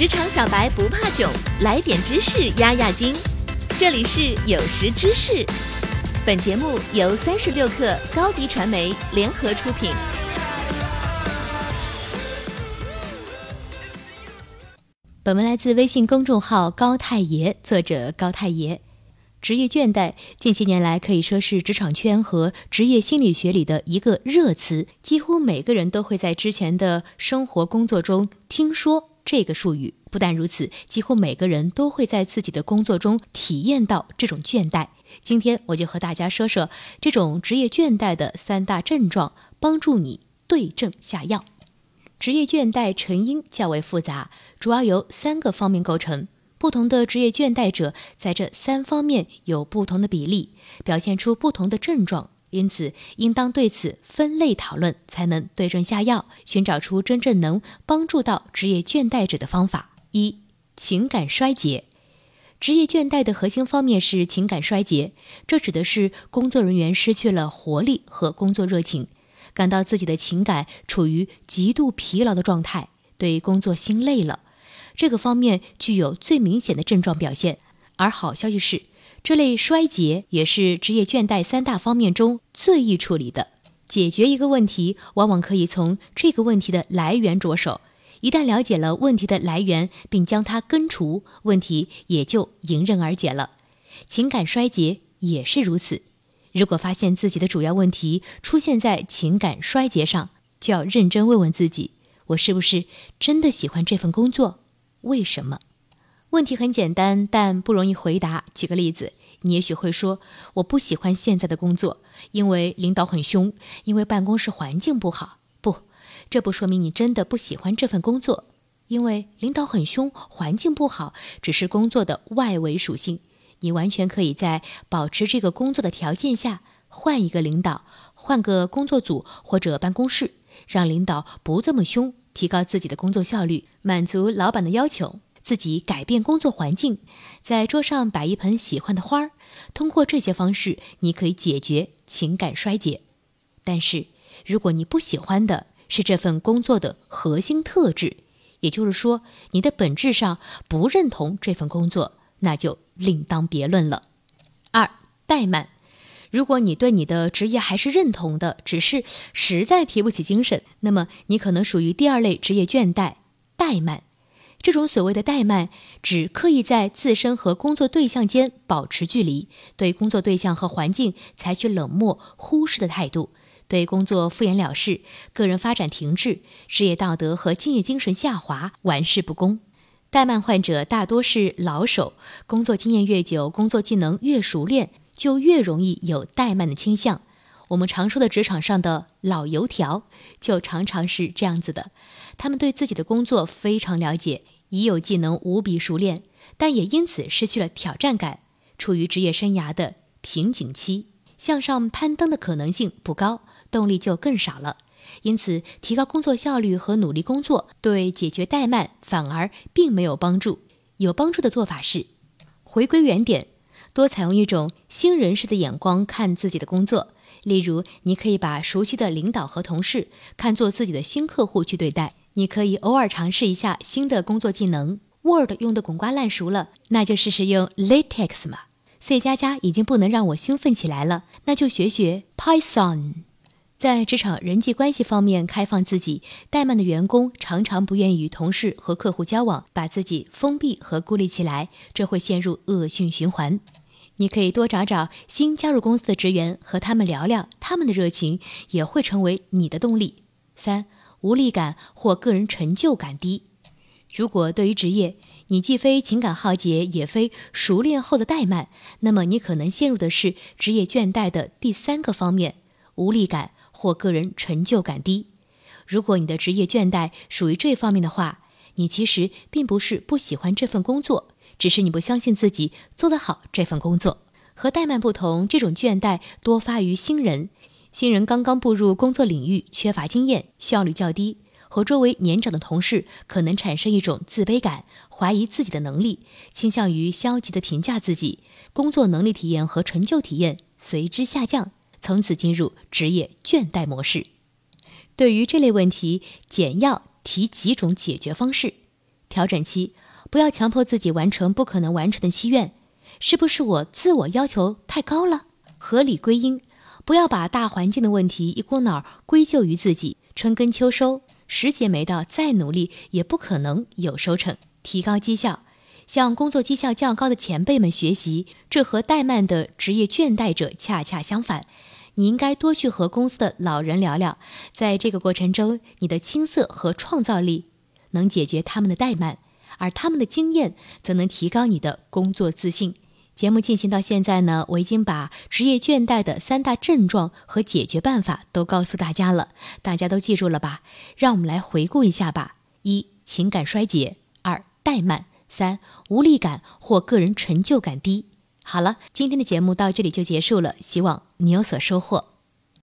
职场小白不怕囧，来点知识压压惊。这里是有识知识，本节目由三十六克高低传媒联合出品。本文来自微信公众号高太爷，作者高太爷。职业倦怠近些年来可以说是职场圈和职业心理学里的一个热词，几乎每个人都会在之前的生活工作中听说这个术语。不但如此，几乎每个人都会在自己的工作中体验到这种倦怠。今天我就和大家说说这种职业倦怠的三大症状，帮助你对症下药。职业倦怠成因较为复杂，主要由三个方面构成。不同的职业倦怠者在这三方面有不同的比例，表现出不同的症状，因此应当对此分类讨论，才能对症下药，寻找出真正能帮助到职业倦怠者的方法。一、情感衰竭。职业倦怠的核心方面是情感衰竭，这指的是工作人员失去了活力和工作热情，感到自己的情感处于极度疲劳的状态，对工作心累了。这个方面具有最明显的症状表现，而好消息是，这类衰竭也是职业倦怠三大方面中最易处理的。解决一个问题，往往可以从这个问题的来源着手。一旦了解了问题的来源，并将它根除，问题也就迎刃而解了。情感衰竭也是如此。如果发现自己的主要问题出现在情感衰竭上，就要认真问问自己：我是不是真的喜欢这份工作？为什么？问题很简单，但不容易回答。举个例子，你也许会说：“我不喜欢现在的工作，因为领导很凶，因为办公室环境不好。”不，这不说明你真的不喜欢这份工作，因为领导很凶、环境不好，只是工作的外围属性。你完全可以在保持这个工作的条件下，换一个领导，换个工作组或者办公室，让领导不这么凶。提高自己的工作效率，满足老板的要求，自己改变工作环境，在桌上摆一盆喜欢的花儿。通过这些方式，你可以解决情感衰竭。但是，如果你不喜欢的是这份工作的核心特质，也就是说，你的本质上不认同这份工作，那就另当别论了。二，怠慢。如果你对你的职业还是认同的，只是实在提不起精神，那么你可能属于第二类职业倦怠——怠慢。这种所谓的怠慢，指刻意在自身和工作对象间保持距离，对工作对象和环境采取冷漠、忽视的态度，对工作敷衍了事，个人发展停滞，职业道德和敬业精神下滑，玩世不恭。怠慢患者大多是老手，工作经验越久，工作技能越熟练。就越容易有怠慢的倾向。我们常说的职场上的老油条，就常常是这样子的。他们对自己的工作非常了解，已有技能无比熟练，但也因此失去了挑战感，处于职业生涯的瓶颈期，向上攀登的可能性不高，动力就更少了。因此，提高工作效率和努力工作，对解决怠慢反而并没有帮助。有帮助的做法是回归原点。多采用一种新人式的眼光看自己的工作，例如，你可以把熟悉的领导和同事看作自己的新客户去对待。你可以偶尔尝试一下新的工作技能，Word 用的滚瓜烂熟了，那就试试用 LaTeX 嘛。C 加加已经不能让我兴奋起来了，那就学学 Python。在职场人际关系方面，开放自己。怠慢的员工常常不愿与同事和客户交往，把自己封闭和孤立起来，这会陷入恶性循环。你可以多找找新加入公司的职员，和他们聊聊，他们的热情也会成为你的动力。三、无力感或个人成就感低。如果对于职业你既非情感耗竭，也非熟练后的怠慢，那么你可能陷入的是职业倦怠的第三个方面：无力感或个人成就感低。如果你的职业倦怠属于这方面的话，你其实并不是不喜欢这份工作。只是你不相信自己做得好这份工作。和怠慢不同，这种倦怠多发于新人。新人刚刚步入工作领域，缺乏经验，效率较低，和周围年长的同事可能产生一种自卑感，怀疑自己的能力，倾向于消极的评价自己，工作能力体验和成就体验随之下降，从此进入职业倦怠模式。对于这类问题，简要提几种解决方式。调整期，不要强迫自己完成不可能完成的心愿。是不是我自我要求太高了？合理归因，不要把大环境的问题一股脑归咎于自己。春耕秋收，时节没到，再努力也不可能有收成。提高绩效，向工作绩效较高的前辈们学习，这和怠慢的职业倦怠者恰恰相反。你应该多去和公司的老人聊聊，在这个过程中，你的青涩和创造力能解决他们的怠慢，而他们的经验则能提高你的工作自信。节目进行到现在呢，我已经把职业倦怠的三大症状和解决办法都告诉大家了，大家都记住了吧？让我们来回顾一下吧：一、情感衰竭；二、怠慢；三、无力感或个人成就感低。好了，今天的节目到这里就结束了，希望你有所收获。